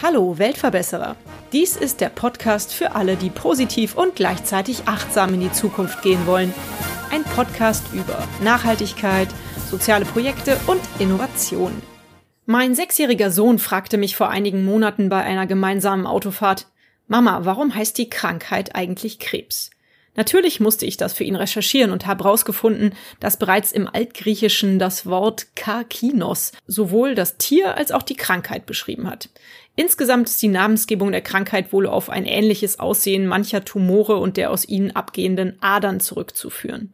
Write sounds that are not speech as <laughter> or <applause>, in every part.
Hallo Weltverbesserer. Dies ist der Podcast für alle, die positiv und gleichzeitig achtsam in die Zukunft gehen wollen. Ein Podcast über Nachhaltigkeit, soziale Projekte und Innovation. Mein sechsjähriger Sohn fragte mich vor einigen Monaten bei einer gemeinsamen Autofahrt, Mama, warum heißt die Krankheit eigentlich Krebs? Natürlich musste ich das für ihn recherchieren und habe herausgefunden, dass bereits im Altgriechischen das Wort Karkinos sowohl das Tier als auch die Krankheit beschrieben hat. Insgesamt ist die Namensgebung der Krankheit wohl auf ein ähnliches Aussehen mancher Tumore und der aus ihnen abgehenden Adern zurückzuführen.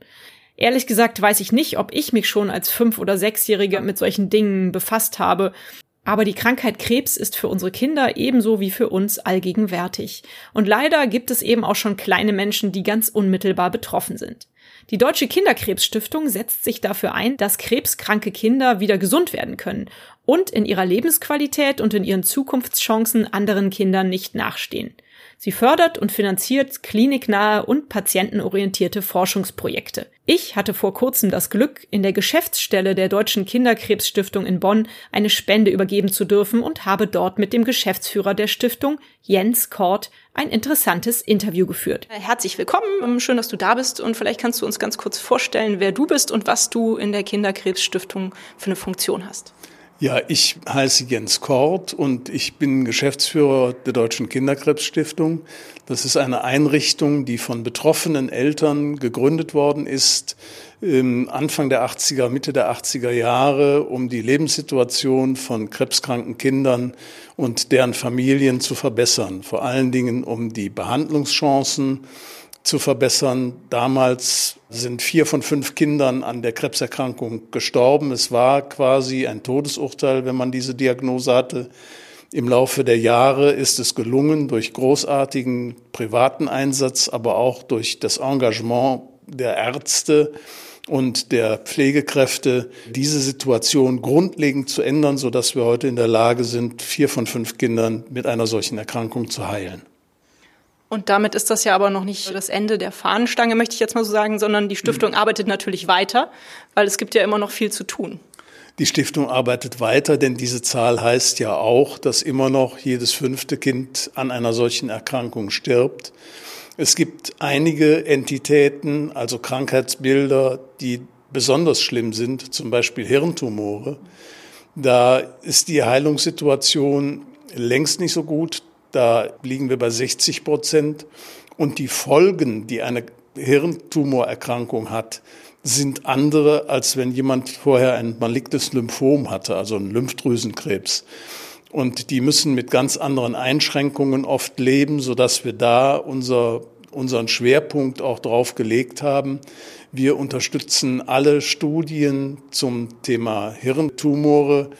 Ehrlich gesagt weiß ich nicht, ob ich mich schon als fünf- oder sechsjährige mit solchen Dingen befasst habe. Aber die Krankheit Krebs ist für unsere Kinder ebenso wie für uns allgegenwärtig. Und leider gibt es eben auch schon kleine Menschen, die ganz unmittelbar betroffen sind. Die Deutsche Kinderkrebsstiftung setzt sich dafür ein, dass krebskranke Kinder wieder gesund werden können und in ihrer Lebensqualität und in ihren Zukunftschancen anderen Kindern nicht nachstehen. Sie fördert und finanziert kliniknahe und patientenorientierte Forschungsprojekte. Ich hatte vor kurzem das Glück, in der Geschäftsstelle der Deutschen Kinderkrebsstiftung in Bonn eine Spende übergeben zu dürfen und habe dort mit dem Geschäftsführer der Stiftung, Jens Kort, ein interessantes Interview geführt. Herzlich willkommen, schön, dass du da bist und vielleicht kannst du uns ganz kurz vorstellen, wer du bist und was du in der Kinderkrebsstiftung für eine Funktion hast. Ja, ich heiße Jens Kort und ich bin Geschäftsführer der Deutschen Kinderkrebsstiftung. Das ist eine Einrichtung, die von betroffenen Eltern gegründet worden ist, Anfang der 80er, Mitte der 80er Jahre, um die Lebenssituation von krebskranken Kindern und deren Familien zu verbessern. Vor allen Dingen um die Behandlungschancen zu verbessern. Damals sind vier von fünf Kindern an der Krebserkrankung gestorben. Es war quasi ein Todesurteil, wenn man diese Diagnose hatte. Im Laufe der Jahre ist es gelungen, durch großartigen privaten Einsatz, aber auch durch das Engagement der Ärzte und der Pflegekräfte, diese Situation grundlegend zu ändern, sodass wir heute in der Lage sind, vier von fünf Kindern mit einer solchen Erkrankung zu heilen. Und damit ist das ja aber noch nicht das Ende der Fahnenstange, möchte ich jetzt mal so sagen, sondern die Stiftung mhm. arbeitet natürlich weiter, weil es gibt ja immer noch viel zu tun. Die Stiftung arbeitet weiter, denn diese Zahl heißt ja auch, dass immer noch jedes fünfte Kind an einer solchen Erkrankung stirbt. Es gibt einige Entitäten, also Krankheitsbilder, die besonders schlimm sind, zum Beispiel Hirntumore. Da ist die Heilungssituation längst nicht so gut. Da liegen wir bei 60 Prozent. Und die Folgen, die eine Hirntumorerkrankung hat, sind andere, als wenn jemand vorher ein malignes Lymphom hatte, also einen Lymphdrüsenkrebs. Und die müssen mit ganz anderen Einschränkungen oft leben, so dass wir da unser, unseren Schwerpunkt auch drauf gelegt haben. Wir unterstützen alle Studien zum Thema Hirntumore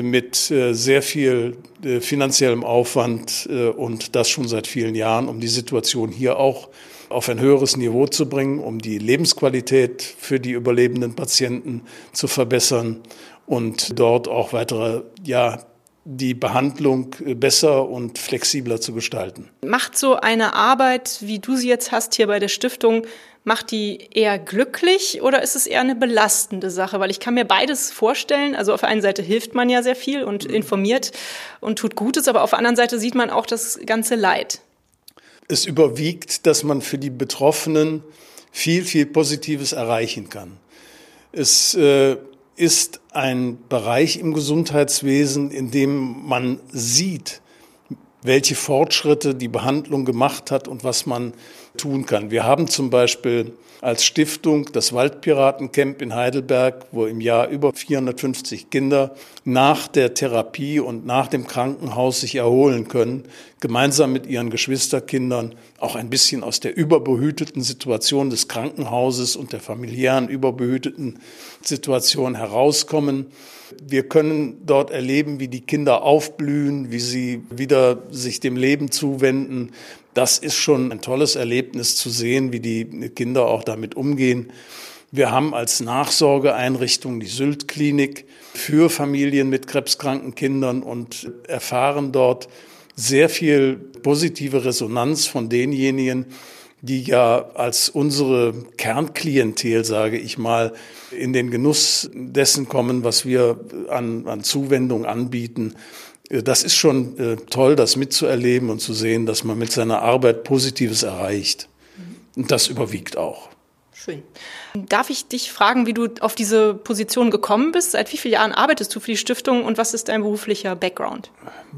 mit äh, sehr viel äh, finanziellem Aufwand und das schon seit vielen Jahren, um die Situation hier auch auf ein höheres Niveau zu bringen, um die Lebensqualität für die überlebenden Patienten zu verbessern und dort auch weitere, ja, die Behandlung besser und flexibler zu gestalten. Macht so eine Arbeit, wie du sie jetzt hast hier bei der Stiftung, Macht die eher glücklich oder ist es eher eine belastende Sache? Weil ich kann mir beides vorstellen. Also auf der einen Seite hilft man ja sehr viel und mhm. informiert und tut Gutes, aber auf der anderen Seite sieht man auch das ganze Leid. Es überwiegt, dass man für die Betroffenen viel, viel Positives erreichen kann. Es äh, ist ein Bereich im Gesundheitswesen, in dem man sieht, welche Fortschritte die Behandlung gemacht hat und was man tun kann. Wir haben zum Beispiel als Stiftung das Waldpiratencamp in Heidelberg, wo im Jahr über 450 Kinder nach der Therapie und nach dem Krankenhaus sich erholen können, gemeinsam mit ihren Geschwisterkindern auch ein bisschen aus der überbehüteten Situation des Krankenhauses und der familiären überbehüteten Situation herauskommen. Wir können dort erleben, wie die Kinder aufblühen, wie sie wieder sich dem Leben zuwenden, das ist schon ein tolles Erlebnis zu sehen, wie die Kinder auch damit umgehen. Wir haben als Nachsorgeeinrichtung die Sylt-Klinik für Familien mit krebskranken Kindern und erfahren dort sehr viel positive Resonanz von denjenigen, die ja als unsere Kernklientel, sage ich mal, in den Genuss dessen kommen, was wir an, an Zuwendung anbieten. Das ist schon äh, toll, das mitzuerleben und zu sehen, dass man mit seiner Arbeit Positives erreicht. Und das überwiegt auch. Schön. Darf ich dich fragen, wie du auf diese Position gekommen bist? Seit wie vielen Jahren arbeitest du für die Stiftung und was ist dein beruflicher Background?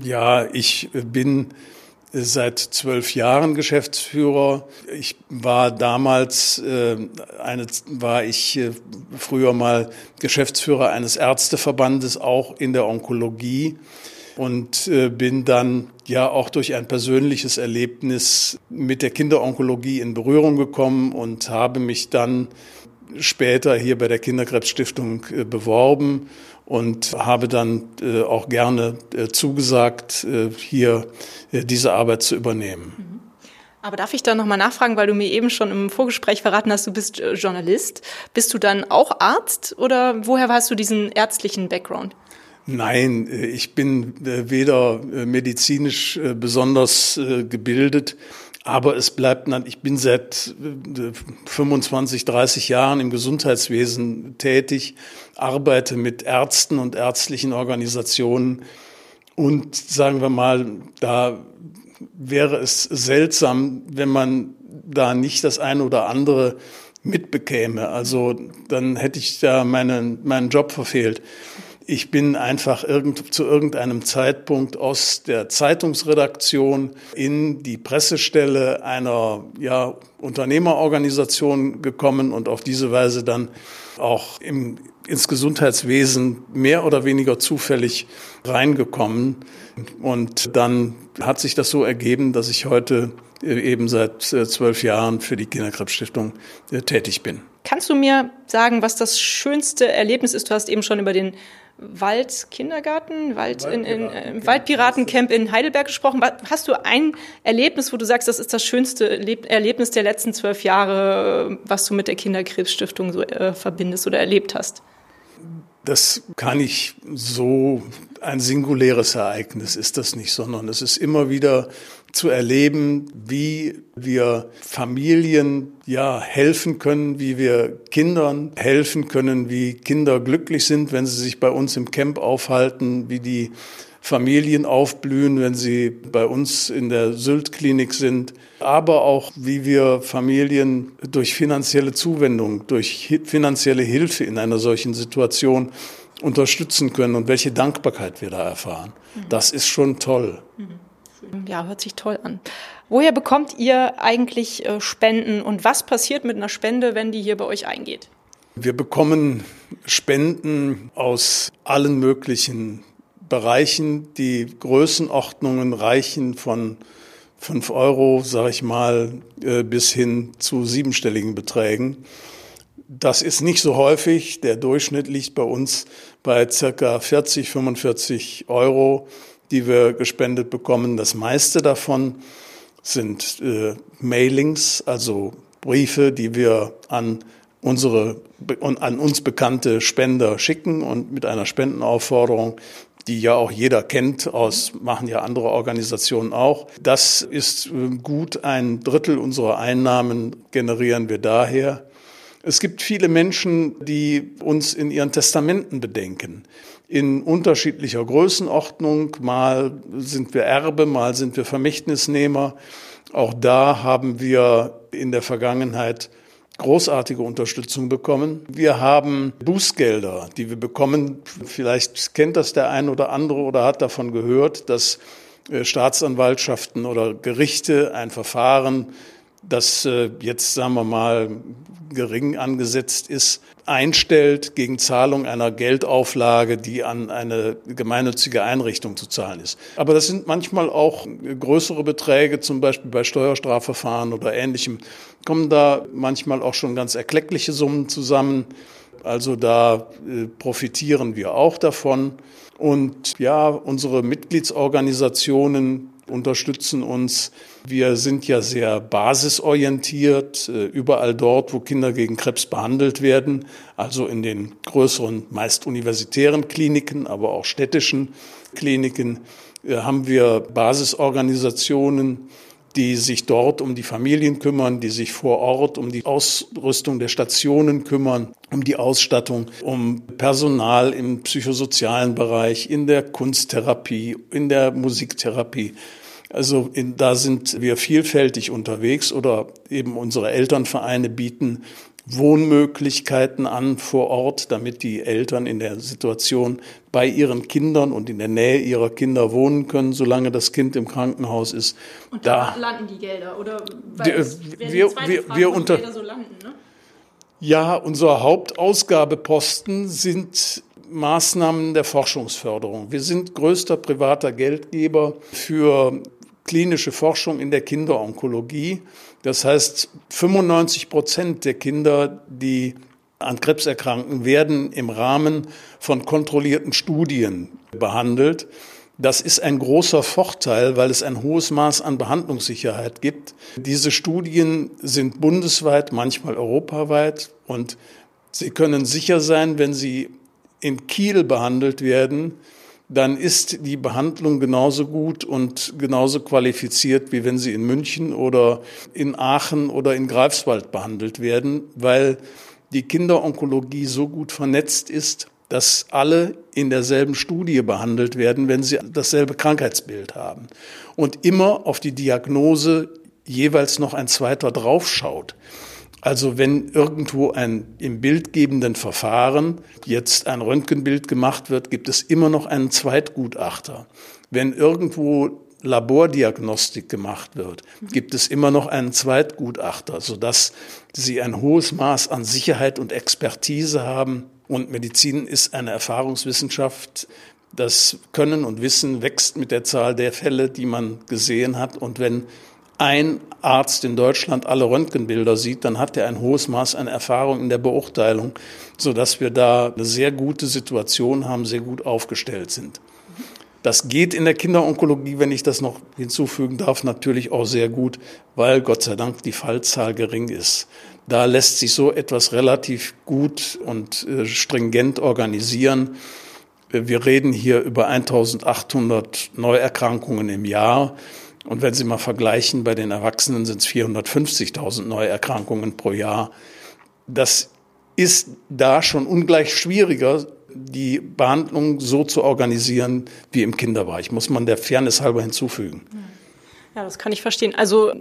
Ja, ich bin seit zwölf Jahren Geschäftsführer. Ich war damals äh, eine, war ich äh, früher mal Geschäftsführer eines Ärzteverbandes auch in der Onkologie und äh, bin dann ja auch durch ein persönliches Erlebnis mit der Kinderonkologie in Berührung gekommen und habe mich dann später hier bei der Kinderkrebsstiftung äh, beworben und habe dann äh, auch gerne zugesagt, hier diese Arbeit zu übernehmen. Mhm. Aber darf ich da nochmal nachfragen, weil du mir eben schon im Vorgespräch verraten hast, du bist Journalist. Bist du dann auch Arzt oder woher hast du diesen ärztlichen Background? Nein, äh, ich bin weder medizinisch besonders gebildet, aber es bleibt, ich bin seit 25, 30 Jahren im Gesundheitswesen tätig, arbeite mit Ärzten und ärztlichen Organisationen und sagen wir mal, da wäre es seltsam, wenn man da nicht das eine oder andere mitbekäme. Also dann hätte ich da meinen, meinen Job verfehlt. Ich bin einfach irgend, zu irgendeinem Zeitpunkt aus der Zeitungsredaktion in die Pressestelle einer ja, Unternehmerorganisation gekommen und auf diese Weise dann auch im, ins Gesundheitswesen mehr oder weniger zufällig reingekommen. Und dann hat sich das so ergeben, dass ich heute eben seit äh, zwölf Jahren für die Kinderkrebsstiftung äh, tätig bin. Kannst du mir sagen, was das schönste Erlebnis ist? Du hast eben schon über den Waldkindergarten, Wald in, in, äh, Waldpiratencamp in Heidelberg gesprochen. Hast du ein Erlebnis, wo du sagst, das ist das schönste Erlebnis der letzten zwölf Jahre, was du mit der Kinderkrebsstiftung so äh, verbindest oder erlebt hast? Das kann ich so, ein singuläres Ereignis ist das nicht, sondern es ist immer wieder zu erleben, wie wir Familien ja helfen können, wie wir Kindern helfen können, wie Kinder glücklich sind, wenn sie sich bei uns im Camp aufhalten, wie die Familien aufblühen, wenn sie bei uns in der Sylt-Klinik sind, aber auch wie wir Familien durch finanzielle Zuwendung, durch finanzielle Hilfe in einer solchen Situation unterstützen können und welche Dankbarkeit wir da erfahren. Das ist schon toll. Ja, hört sich toll an. Woher bekommt ihr eigentlich äh, Spenden und was passiert mit einer Spende, wenn die hier bei euch eingeht? Wir bekommen Spenden aus allen möglichen Bereichen. Die Größenordnungen reichen von fünf Euro, sage ich mal, äh, bis hin zu siebenstelligen Beträgen. Das ist nicht so häufig. Der Durchschnitt liegt bei uns bei circa 40, 45 Euro, die wir gespendet bekommen. Das meiste davon sind äh, Mailings, also Briefe, die wir an unsere an uns bekannte Spender schicken und mit einer Spendenaufforderung die ja auch jeder kennt aus, machen ja andere Organisationen auch. Das ist äh, gut ein Drittel unserer Einnahmen generieren wir daher. Es gibt viele Menschen, die uns in ihren Testamenten bedenken. In unterschiedlicher Größenordnung. Mal sind wir Erbe, mal sind wir Vermächtnisnehmer. Auch da haben wir in der Vergangenheit großartige Unterstützung bekommen. Wir haben Bußgelder, die wir bekommen. Vielleicht kennt das der ein oder andere oder hat davon gehört, dass äh, Staatsanwaltschaften oder Gerichte ein Verfahren, das äh, jetzt sagen wir mal gering angesetzt ist, einstellt gegen Zahlung einer Geldauflage, die an eine gemeinnützige Einrichtung zu zahlen ist. Aber das sind manchmal auch größere Beträge, zum Beispiel bei Steuerstrafverfahren oder ähnlichem, kommen da manchmal auch schon ganz erkleckliche Summen zusammen. Also da äh, profitieren wir auch davon. Und ja, unsere Mitgliedsorganisationen unterstützen uns. Wir sind ja sehr basisorientiert, äh, überall dort, wo Kinder gegen Krebs behandelt werden, also in den größeren, meist universitären Kliniken, aber auch städtischen Kliniken, äh, haben wir Basisorganisationen, die sich dort um die Familien kümmern, die sich vor Ort um die Ausrüstung der Stationen kümmern, um die Ausstattung, um Personal im psychosozialen Bereich, in der Kunsttherapie, in der Musiktherapie. Also in, da sind wir vielfältig unterwegs oder eben unsere Elternvereine bieten Wohnmöglichkeiten an vor Ort, damit die Eltern in der Situation bei ihren Kindern und in der Nähe ihrer Kinder wohnen können, solange das Kind im Krankenhaus ist. Und da, da landen die Gelder, oder? Die, wir, wir, wir unter, Gelder so landen, ne? Ja, unser Hauptausgabeposten sind Maßnahmen der Forschungsförderung. Wir sind größter privater Geldgeber für klinische Forschung in der Kinderonkologie. Das heißt, 95 Prozent der Kinder, die an Krebs erkranken, werden im Rahmen von kontrollierten Studien behandelt. Das ist ein großer Vorteil, weil es ein hohes Maß an Behandlungssicherheit gibt. Diese Studien sind bundesweit, manchmal europaweit und Sie können sicher sein, wenn Sie in Kiel behandelt werden, dann ist die Behandlung genauso gut und genauso qualifiziert, wie wenn sie in München oder in Aachen oder in Greifswald behandelt werden, weil die Kinderonkologie so gut vernetzt ist, dass alle in derselben Studie behandelt werden, wenn sie dasselbe Krankheitsbild haben und immer auf die Diagnose jeweils noch ein zweiter draufschaut. Also wenn irgendwo ein im bildgebenden Verfahren jetzt ein Röntgenbild gemacht wird, gibt es immer noch einen Zweitgutachter. Wenn irgendwo Labordiagnostik gemacht wird, gibt es immer noch einen Zweitgutachter, sodass sie ein hohes Maß an Sicherheit und Expertise haben. Und Medizin ist eine Erfahrungswissenschaft. Das Können und Wissen wächst mit der Zahl der Fälle, die man gesehen hat. Und wenn ein Arzt in Deutschland alle Röntgenbilder sieht, dann hat er ein hohes Maß an Erfahrung in der Beurteilung, sodass wir da eine sehr gute Situation haben, sehr gut aufgestellt sind. Das geht in der Kinderonkologie, wenn ich das noch hinzufügen darf, natürlich auch sehr gut, weil Gott sei Dank die Fallzahl gering ist. Da lässt sich so etwas relativ gut und äh, stringent organisieren. Wir reden hier über 1800 Neuerkrankungen im Jahr. Und wenn Sie mal vergleichen, bei den Erwachsenen sind es 450.000 Neuerkrankungen pro Jahr. Das ist da schon ungleich schwieriger, die Behandlung so zu organisieren wie im Kinderbereich, muss man der Fairness halber hinzufügen. Ja, das kann ich verstehen. Also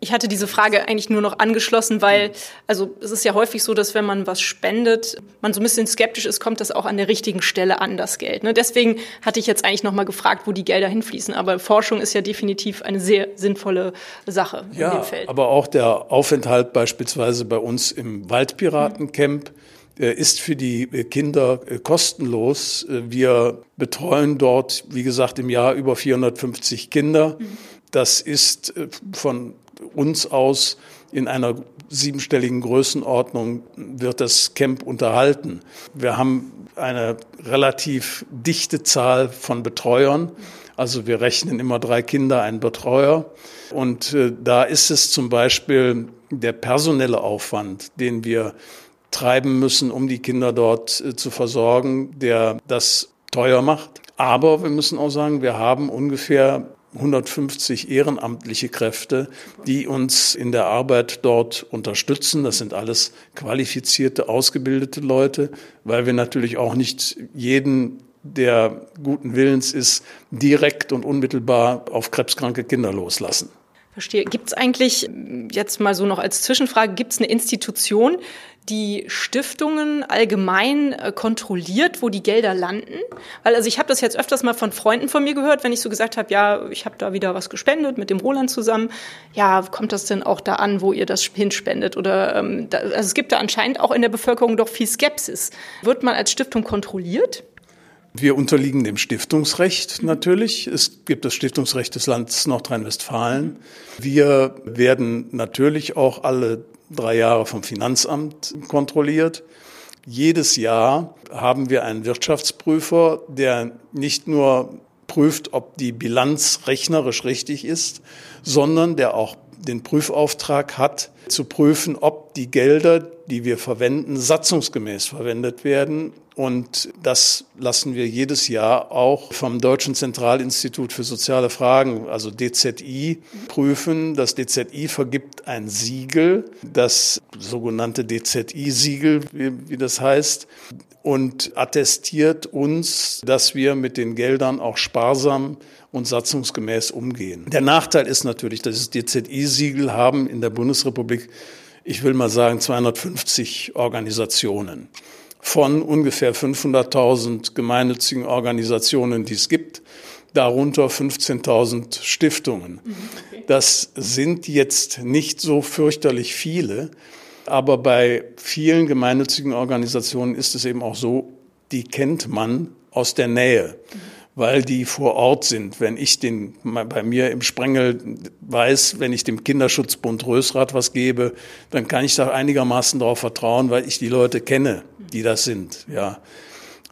ich hatte diese Frage eigentlich nur noch angeschlossen, weil, also es ist ja häufig so, dass wenn man was spendet, man so ein bisschen skeptisch ist, kommt das auch an der richtigen Stelle an, das Geld. Ne? Deswegen hatte ich jetzt eigentlich noch mal gefragt, wo die Gelder hinfließen. Aber Forschung ist ja definitiv eine sehr sinnvolle Sache ja, in dem Feld. aber auch der Aufenthalt beispielsweise bei uns im Waldpiratencamp, mhm. ist für die Kinder äh, kostenlos. Äh, wir betreuen dort, wie gesagt, im Jahr über 450 Kinder. Mhm das ist äh, von uns aus in einer siebenstelligen Größenordnung wird das Camp unterhalten. Wir haben eine relativ dichte Zahl von Betreuern. Also wir rechnen immer drei Kinder, einen Betreuer. Und äh, da ist es zum Beispiel der personelle Aufwand, den wir treiben müssen, um die Kinder dort äh, zu versorgen, der das teuer macht. Aber wir müssen auch sagen, wir haben ungefähr 150 ehrenamtliche Kräfte, die uns in der Arbeit dort unterstützen. Das sind alles qualifizierte, ausgebildete Leute, weil wir natürlich auch nicht jeden, der guten Willens ist, direkt und unmittelbar auf krebskranke Kinder loslassen. Verstehe. Gibt es eigentlich, jetzt mal so noch als Zwischenfrage, gibt es eine Institution, die Stiftungen allgemein äh, kontrolliert, wo die Gelder landen? Weil also ich habe das jetzt öfters mal von Freunden von mir gehört, wenn ich so gesagt habe, ja, ich habe da wieder was gespendet mit dem Roland zusammen. Ja, kommt das denn auch da an, wo ihr das hinspendet? Oder ähm, da, also es gibt da anscheinend auch in der Bevölkerung doch viel Skepsis. Wird man als Stiftung kontrolliert? Wir unterliegen dem Stiftungsrecht natürlich. Es gibt das Stiftungsrecht des Landes Nordrhein-Westfalen. Wir werden natürlich auch alle drei Jahre vom Finanzamt kontrolliert. Jedes Jahr haben wir einen Wirtschaftsprüfer, der nicht nur prüft, ob die Bilanz rechnerisch richtig ist, sondern der auch den Prüfauftrag hat, zu prüfen, ob die Gelder, die wir verwenden, satzungsgemäß verwendet werden Und das lassen wir jedes Jahr auch vom Deutschen Zentralinstitut für soziale Fragen, also DZI, prüfen. Das DZI vergibt ein Siegel, das sogenannte DZI-Siegel, wie, das heißt, und attestiert uns, dass wir mit den Geldern auch sparsam und satzungsgemäß umgehen. Der Nachteil ist natürlich, dass das DZI-Siegel haben in der Bundesrepublik, ich will mal sagen, 250 Organisationen von ungefähr 500.000 gemeinnützigen Organisationen, die es gibt, darunter 15.000 Stiftungen. Das sind jetzt nicht so fürchterlich viele, aber bei vielen gemeinnützigen Organisationen ist es eben auch so, die kennt man aus der Nähe weil die vor Ort sind. Wenn ich den bei mir im Sprengel weiß, wenn ich dem Kinderschutzbund Rösrath was gebe, dann kann ich da einigermaßen darauf vertrauen, weil ich die Leute kenne, die das sind. Ja.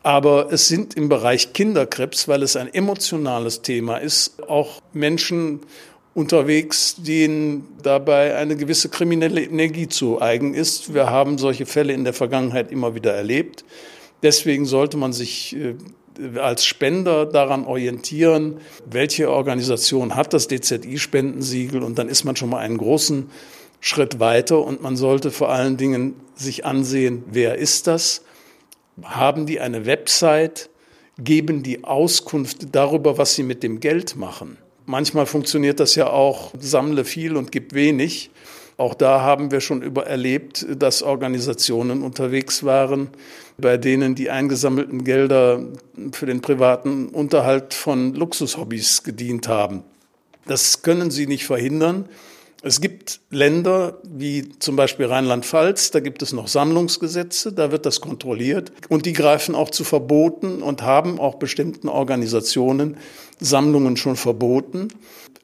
Aber es sind im Bereich Kinderkrebs, weil es ein emotionales Thema ist, auch Menschen unterwegs, denen dabei eine gewisse kriminelle Energie zu eigen ist. Wir haben solche Fälle in der Vergangenheit immer wieder erlebt. Deswegen sollte man sich äh, als Spender daran orientieren, welche Organisation hat das DZI-Spendensiegel und dann ist man schon mal einen großen Schritt weiter und man sollte vor allen Dingen sich ansehen, wer ist das? Haben die eine Website? Geben die Auskunft darüber, was sie mit dem Geld machen? Manchmal funktioniert das ja auch, sammle viel und gib wenig. Auch da haben wir schon über erlebt, dass Organisationen unterwegs waren, bei denen die eingesammelten Gelder für den privaten Unterhalt von Luxushobbys gedient haben. Das können sie nicht verhindern. Es gibt Länder wie zum Beispiel Rheinland-Pfalz, da gibt es noch Sammlungsgesetze, da wird das kontrolliert und die greifen auch zu Verboten und haben auch bestimmten Organisationen Sammlungen schon verboten.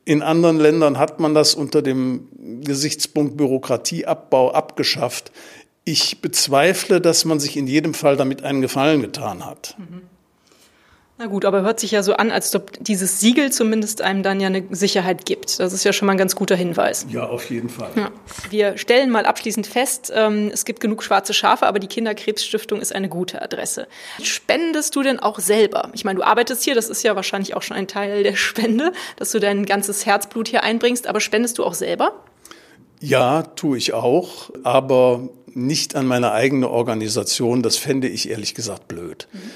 In anderen Ländern hat man das unter dem Gesichtspunkt Bürokratieabbau abgeschafft. Ich bezweifle, dass man sich in jedem Fall damit einen Gefallen getan hat. Mhm. Na gut, aber hört sich ja so an, als ob dieses Siegel zumindest einem dann ja eine Sicherheit gibt. Das ist ja schon mal ein ganz guter Hinweis. Ja, auf jeden Fall. Ja. Wir stellen mal abschließend fest, ähm, es gibt genug schwarze Schafe, aber die Kinderkrebsstiftung ist eine gute Adresse. Spendest du denn auch selber? Ich meine, du arbeitest hier, das ist ja wahrscheinlich auch schon ein Teil der Spende, dass du dein ganzes Herzblut hier einbringst, aber spendest du auch selber? Ja, tue ich auch, aber nicht an meine eigene Organisation. Das fände ich ehrlich gesagt blöd. Mhm.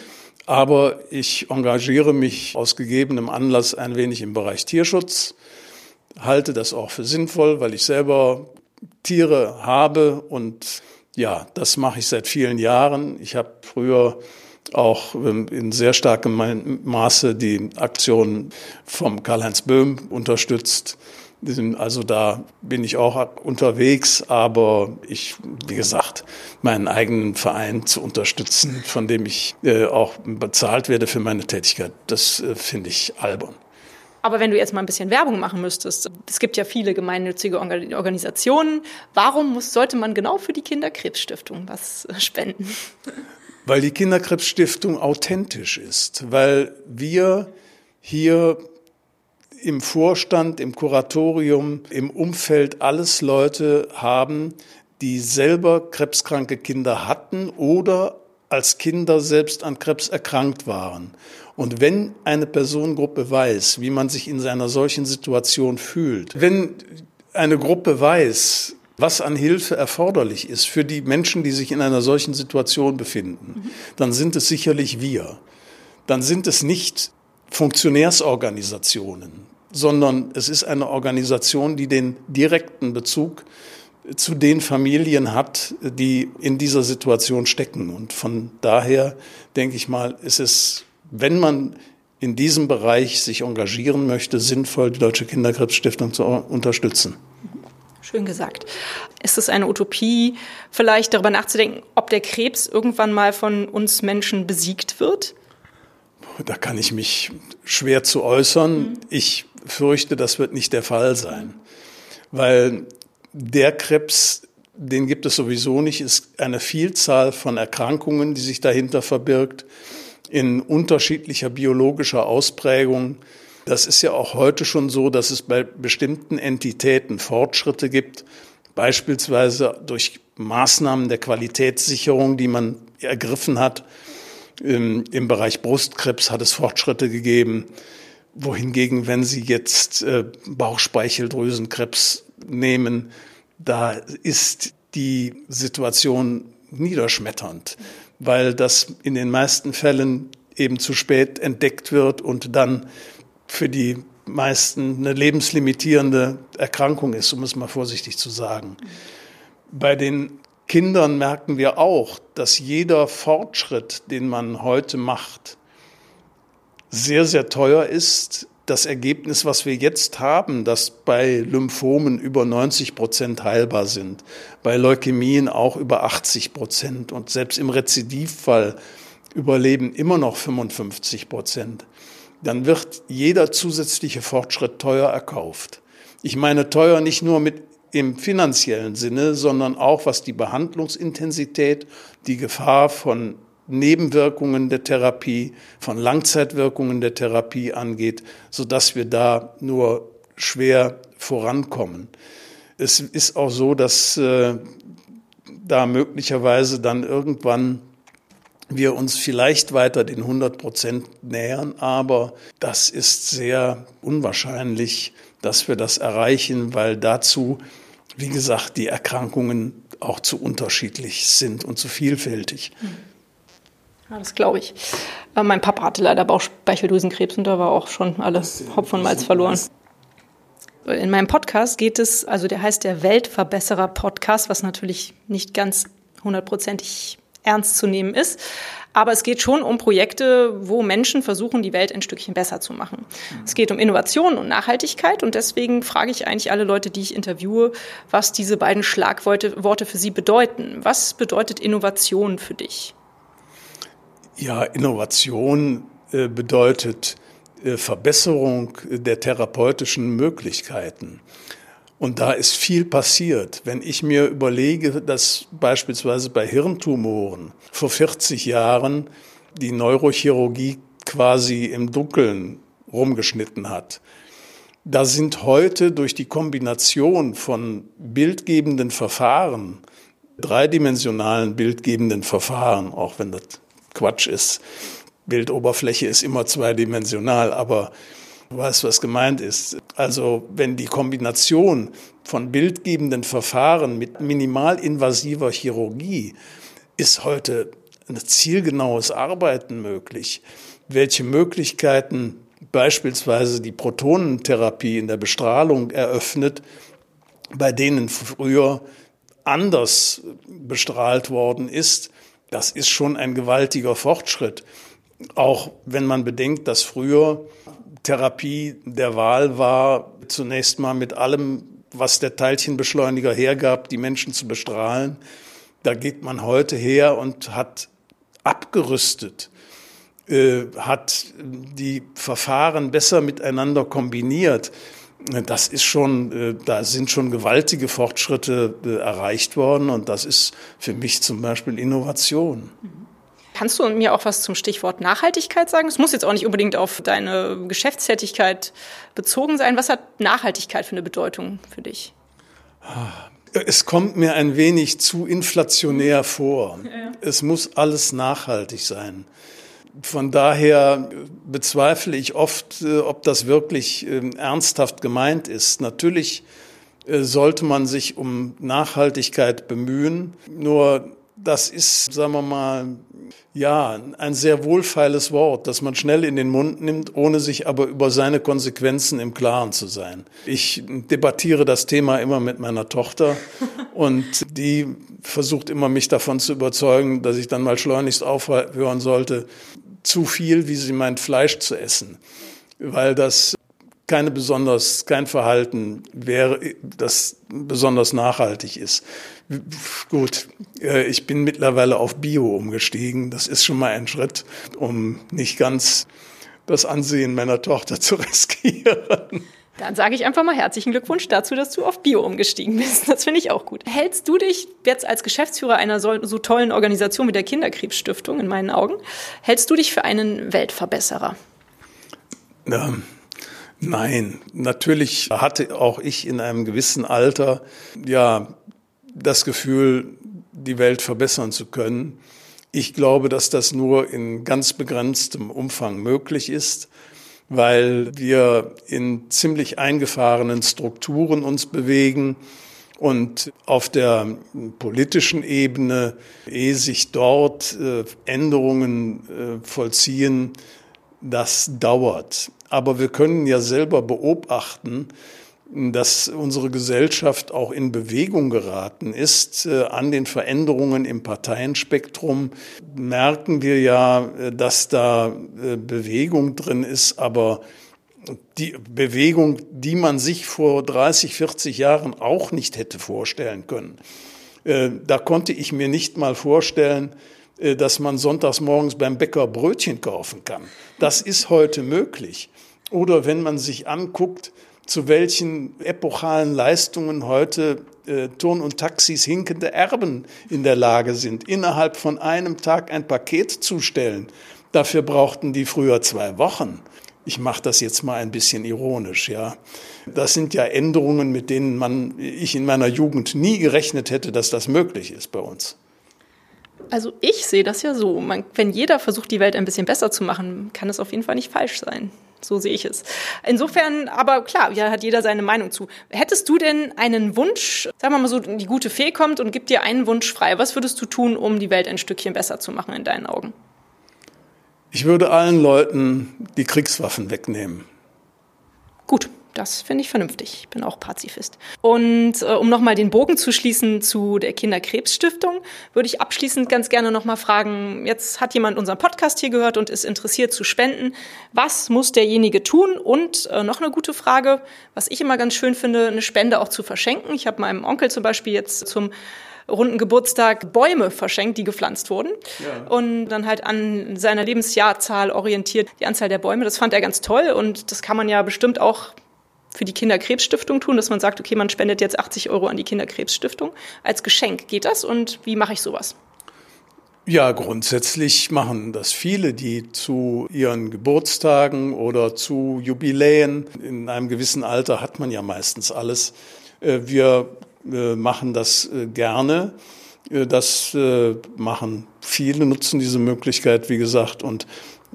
Aber ich engagiere mich aus gegebenem Anlass ein wenig im Bereich Tierschutz, halte das auch für sinnvoll, weil ich selber Tiere habe und ja, das mache ich seit vielen Jahren. Ich habe früher auch in sehr starkem Maße die Aktion vom Karl-Heinz Böhm unterstützt. Also da bin ich auch unterwegs, aber ich, wie gesagt, meinen eigenen Verein zu unterstützen, von dem ich äh, auch bezahlt werde für meine Tätigkeit, das äh, finde ich albern. Aber wenn du jetzt mal ein bisschen Werbung machen müsstest, es gibt ja viele gemeinnützige Organisationen, warum muss, sollte man genau für die Kinderkrebsstiftung was äh, spenden? Weil die Kinderkrebsstiftung authentisch ist, weil wir hier im Vorstand, im Kuratorium, im Umfeld alles Leute haben, die selber krebskranke Kinder hatten oder als Kinder selbst an Krebs erkrankt waren. Und wenn eine Personengruppe weiß, wie man sich in einer solchen Situation fühlt, wenn eine Gruppe weiß, was an Hilfe erforderlich ist für die Menschen, die sich in einer solchen Situation befinden, dann sind es sicherlich wir. Dann sind es nicht Funktionärsorganisationen, sondern es ist eine Organisation, die den direkten Bezug zu den Familien hat, die in dieser Situation stecken. Und von daher denke ich mal, ist es, wenn man in diesem Bereich sich engagieren möchte, sinnvoll, die Deutsche Kinderkrebsstiftung zu unterstützen. Schön gesagt. Ist es eine Utopie, vielleicht darüber nachzudenken, ob der Krebs irgendwann mal von uns Menschen besiegt wird? Da kann ich mich schwer zu äußern. Mhm. Ich fürchte, das wird nicht der Fall sein, weil der Krebs, den gibt es sowieso nicht, ist eine Vielzahl von Erkrankungen, die sich dahinter verbirgt, in unterschiedlicher biologischer Ausprägung. Das ist ja auch heute schon so, dass es bei bestimmten Entitäten Fortschritte gibt, beispielsweise durch Maßnahmen der Qualitätssicherung, die man ergriffen hat, Im, Bereich Brustkrebs hat es Fortschritte gegeben wohingegen, wenn Sie jetzt äh, Bauchspeicheldrüsenkrebs nehmen, da ist die Situation niederschmetternd, weil das in den meisten Fällen eben zu spät entdeckt wird und dann für die meisten eine lebenslimitierende Erkrankung ist, um es mal vorsichtig zu sagen. Bei den Kindern merken wir auch, dass jeder Fortschritt, den man heute macht, sehr, sehr teuer ist. Das Ergebnis, was wir jetzt haben, dass bei Lymphomen über 90 Prozent heilbar sind, bei Leukämien auch über 80 Prozent und selbst im Rezidivfall überleben immer noch 55 Prozent, dann wird jeder zusätzliche Fortschritt teuer erkauft. Ich meine teuer nicht nur mit im finanziellen Sinne, sondern auch was die Behandlungsintensität, die Gefahr von Nebenwirkungen der Therapie, von Langzeitwirkungen der Therapie angeht, so dass wir da nur schwer vorankommen. Es ist auch so, dass äh, da möglicherweise dann irgendwann wir uns vielleicht weiter den 100 Prozent nähern, aber das ist sehr unwahrscheinlich, dass wir das erreichen, weil dazu, wie gesagt, die Erkrankungen auch zu unterschiedlich sind und zu vielfältig. Mhm. Ja, das glaube ich. Aber mein Papa hatte leider Bauchspeicheldrüsenkrebs und da war auch schon alle Hopf und Malz verloren. In meinem Podcast geht es, also der heißt der Weltverbesserer Podcast, was natürlich nicht ganz hundertprozentig ernst zu nehmen ist. Aber es geht schon um Projekte, wo Menschen versuchen, die Welt ein Stückchen besser zu machen. Es geht um Innovation und Nachhaltigkeit und deswegen frage ich eigentlich alle Leute, die ich interviewe, was diese beiden Schlagworte für sie bedeuten. Was bedeutet Innovation für dich? Ja, Innovation äh, bedeutet äh, Verbesserung der therapeutischen Möglichkeiten. Und da ist viel passiert. Wenn ich mir überlege, dass beispielsweise bei Hirntumoren vor 40 Jahren die Neurochirurgie quasi im Dunkeln rumgeschnitten hat, da sind heute durch die Kombination von bildgebenden Verfahren, dreidimensionalen bildgebenden Verfahren, auch wenn das Quatsch ist. Bildoberfläche ist immer zweidimensional, aber du weißt, was gemeint ist. Also wenn die Kombination von bildgebenden Verfahren mit minimalinvasiver Chirurgie ist heute ein zielgenaues Arbeiten möglich. Welche Möglichkeiten beispielsweise die Protonentherapie in der Bestrahlung eröffnet, bei denen früher anders bestrahlt worden ist, das ist schon ein gewaltiger Fortschritt. Auch wenn man bedenkt, dass früher Therapie der Wahl war, zunächst mal mit allem, was der Teilchenbeschleuniger hergab, die Menschen zu bestrahlen. Da geht man heute her und hat abgerüstet, äh, hat die Verfahren besser miteinander kombiniert. Das ist schon, äh, da sind schon gewaltige Fortschritte äh, erreicht worden und das ist für mich zum Beispiel Innovation. Kannst du mir auch was zum Stichwort Nachhaltigkeit sagen? Es muss jetzt auch nicht unbedingt auf deine Geschäftstätigkeit bezogen sein. Was hat Nachhaltigkeit für eine Bedeutung für dich? Es kommt mir ein wenig zu inflationär vor. Es muss alles nachhaltig sein. Von daher bezweifle ich oft, äh, ob das wirklich ähm, ernsthaft gemeint ist. Natürlich äh, sollte man sich um Nachhaltigkeit bemühen. Nur das ist, sagen wir mal, ja, ein sehr wohlfeiles Wort, das man schnell in den Mund nimmt, ohne sich aber über seine Konsequenzen im Klaren zu sein. Ich debattiere das Thema immer mit meiner Tochter <laughs> und die versucht immer, mich davon zu überzeugen, dass ich dann mal schleunigst aufhören sollte, zu viel, wie sie meint, Fleisch zu essen, weil das keine besonders, kein Verhalten wäre, das besonders nachhaltig ist. Gut, äh, ich bin mittlerweile auf Bio umgestiegen. Das ist schon mal ein Schritt, um nicht ganz das Ansehen meiner Tochter zu <laughs> riskieren. Dann sage ich einfach mal herzlichen Glückwunsch dazu, dass du auf Bio umgestiegen bist. Das finde ich auch gut. Hältst du dich jetzt als Geschäftsführer einer so, so tollen Organisation wie der Kinderkrebsstiftung in meinen Augen, hältst du dich für einen Weltverbesserer? Ähm, nein, natürlich hatte auch ich in einem gewissen Alter ja das Gefühl, die Welt verbessern zu können. Ich glaube, dass das nur in ganz begrenztem Umfang möglich ist, weil wir in ziemlich eingefahrenen Strukturen uns bewegen und auf der politischen Ebene, ehe sich dort äh, Änderungen äh, vollziehen, das dauert. Aber wir können ja selber beobachten, dass unsere Gesellschaft auch in Bewegung geraten ist äh, an den Veränderungen im Parteienspektrum, merken wir ja, äh, dass da äh, Bewegung drin ist, aber die Bewegung, die man sich vor 30, 40 Jahren auch nicht hätte vorstellen können. Da konnte ich mir nicht mal vorstellen, dass man sonntags morgens beim Bäcker Brötchen kaufen kann. Das ist heute möglich. Oder wenn man sich anguckt, zu welchen epochalen Leistungen heute äh, Turn und Taxis hinkende Erben in der Lage sind, innerhalb von einem Tag ein Paket zu stellen. Dafür brauchten die früher zwei Wochen. Ich mache das jetzt mal ein bisschen ironisch, ja. Das sind ja Änderungen, mit denen man ich in meiner Jugend nie gerechnet hätte, dass das möglich ist bei uns. Also ich sehe das ja so. Man, wenn jeder versucht, die Welt ein bisschen besser zu machen, kann es auf jeden Fall nicht falsch sein. So sehe ich es. Insofern, aber klar, ja, hat jeder seine Meinung zu. Hättest du denn einen Wunsch, sagen wir mal so, die gute Fee kommt und gibt dir einen Wunsch frei. Was würdest du tun, um die Welt ein Stückchen besser zu machen in deinen Augen? Ich würde allen Leuten die Kriegswaffen wegnehmen. Gut, das finde ich vernünftig. Ich bin auch Pazifist. Und äh, um nochmal den Bogen zu schließen zu der Kinderkrebsstiftung, würde ich abschließend ganz gerne nochmal fragen, jetzt hat jemand unseren Podcast hier gehört und ist interessiert zu spenden. Was muss derjenige tun? Und äh, noch eine gute Frage, was ich immer ganz schön finde, eine Spende auch zu verschenken. Ich habe meinem Onkel zum Beispiel jetzt zum runden Geburtstag Bäume verschenkt, die gepflanzt wurden. Ja. Und dann halt an seiner Lebensjahrzahl orientiert die Anzahl der Bäume. Das fand er ganz toll und das kann man ja bestimmt auch für die Kinderkrebsstiftung tun, dass man sagt, okay, man spendet jetzt 80 Euro an die Kinderkrebsstiftung als Geschenk. Geht das und wie mache ich sowas? Ja, grundsätzlich machen das viele, die zu ihren Geburtstagen oder zu Jubiläen, in einem gewissen Alter hat man ja meistens alles. Äh, wir äh, machen das äh, gerne. Das machen viele, nutzen diese Möglichkeit, wie gesagt, und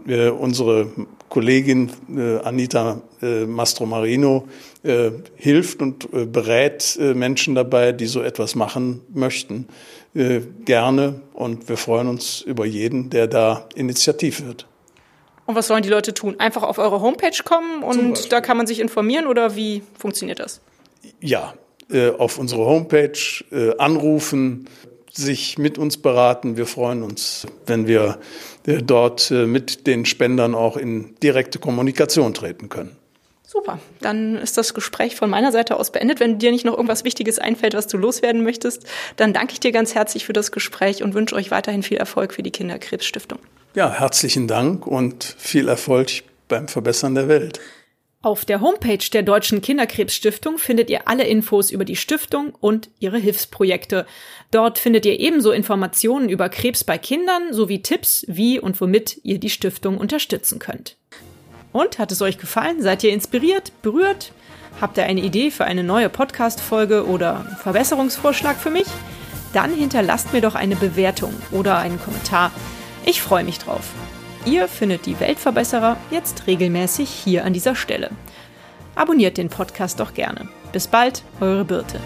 unsere Kollegin äh, Anita äh, Mastromarino äh, hilft und äh, berät äh, Menschen dabei, die so etwas machen möchten, äh, gerne. Und wir freuen uns über jeden, der da initiativ wird. Und was sollen die Leute tun? Einfach auf eure Homepage kommen und da kann man sich informieren oder wie funktioniert das? Ja, auf unsere Homepage anrufen, sich mit uns beraten. Wir freuen uns, wenn wir äh, dort äh, mit den Spendern auch in direkte Kommunikation treten können. Super, dann ist das Gespräch von meiner Seite aus beendet. Wenn dir nicht noch irgendwas Wichtiges einfällt, was du loswerden möchtest, dann danke ich dir ganz herzlich für das Gespräch und wünsche euch weiterhin viel Erfolg für die Kinderkrebsstiftung. Ja, herzlichen Dank und viel Erfolg beim Verbessern der Welt. Auf der Homepage der Deutschen Kinderkrebsstiftung findet ihr alle Infos über die Stiftung und ihre Hilfsprojekte. Dort findet ihr ebenso Informationen über Krebs bei Kindern sowie Tipps, wie und womit ihr die Stiftung unterstützen könnt. Und hat es euch gefallen? Seid ihr inspiriert, berührt? Habt ihr eine Idee für eine neue Podcast-Folge oder Verbesserungsvorschlag für mich? Dann hinterlasst mir doch eine Bewertung oder einen Kommentar. Ich freue mich drauf. Ihr findet die Weltverbesserer jetzt regelmäßig hier an dieser Stelle. Abonniert den Podcast doch gerne. Bis bald, eure Birte.